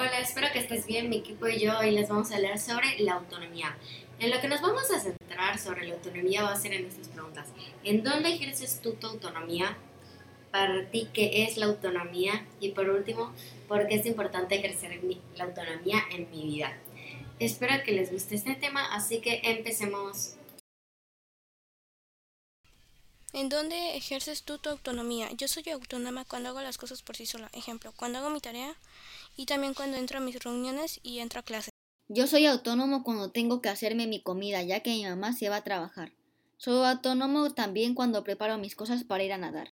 Hola, espero que estés bien. Mi equipo y yo hoy les vamos a hablar sobre la autonomía. En lo que nos vamos a centrar sobre la autonomía va a ser en estas preguntas. ¿En dónde ejerces tú tu autonomía? Para ti, ¿qué es la autonomía? Y por último, ¿por qué es importante ejercer la autonomía en mi vida? Espero que les guste este tema, así que empecemos. ¿En dónde ejerces tú tu autonomía? Yo soy autónoma cuando hago las cosas por sí sola. Ejemplo, cuando hago mi tarea y también cuando entro a mis reuniones y entro a clase. Yo soy autónomo cuando tengo que hacerme mi comida, ya que mi mamá se va a trabajar. Soy autónomo también cuando preparo mis cosas para ir a nadar.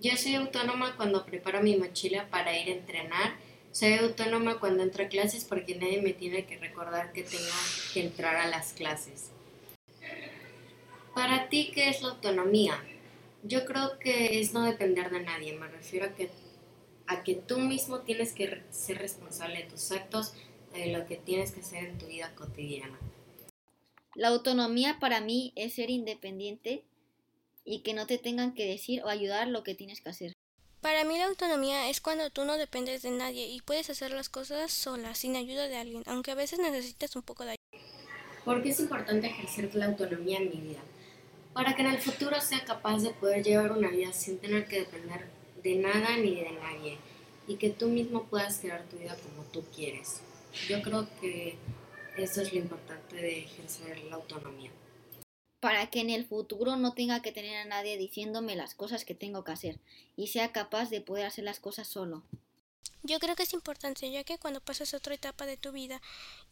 Yo soy autónoma cuando preparo mi mochila para ir a entrenar. Soy autónoma cuando entro a clases porque nadie me tiene que recordar que tengo que entrar a las clases. Para ti, ¿qué es la autonomía? Yo creo que es no depender de nadie. Me refiero a que, a que tú mismo tienes que ser responsable de tus actos, de lo que tienes que hacer en tu vida cotidiana. La autonomía para mí es ser independiente y que no te tengan que decir o ayudar lo que tienes que hacer. Para mí la autonomía es cuando tú no dependes de nadie y puedes hacer las cosas sola, sin ayuda de alguien, aunque a veces necesites un poco de ayuda. ¿Por qué es importante ejercer la autonomía en mi vida? Para que en el futuro sea capaz de poder llevar una vida sin tener que depender de nada ni de nadie y que tú mismo puedas crear tu vida como tú quieres. Yo creo que eso es lo importante de ejercer la autonomía. Para que en el futuro no tenga que tener a nadie diciéndome las cosas que tengo que hacer y sea capaz de poder hacer las cosas solo. Yo creo que es importante, ya que cuando pasas otra etapa de tu vida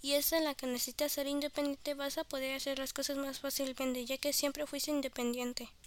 y es en la que necesitas ser independiente, vas a poder hacer las cosas más fácilmente, ya que siempre fuiste independiente.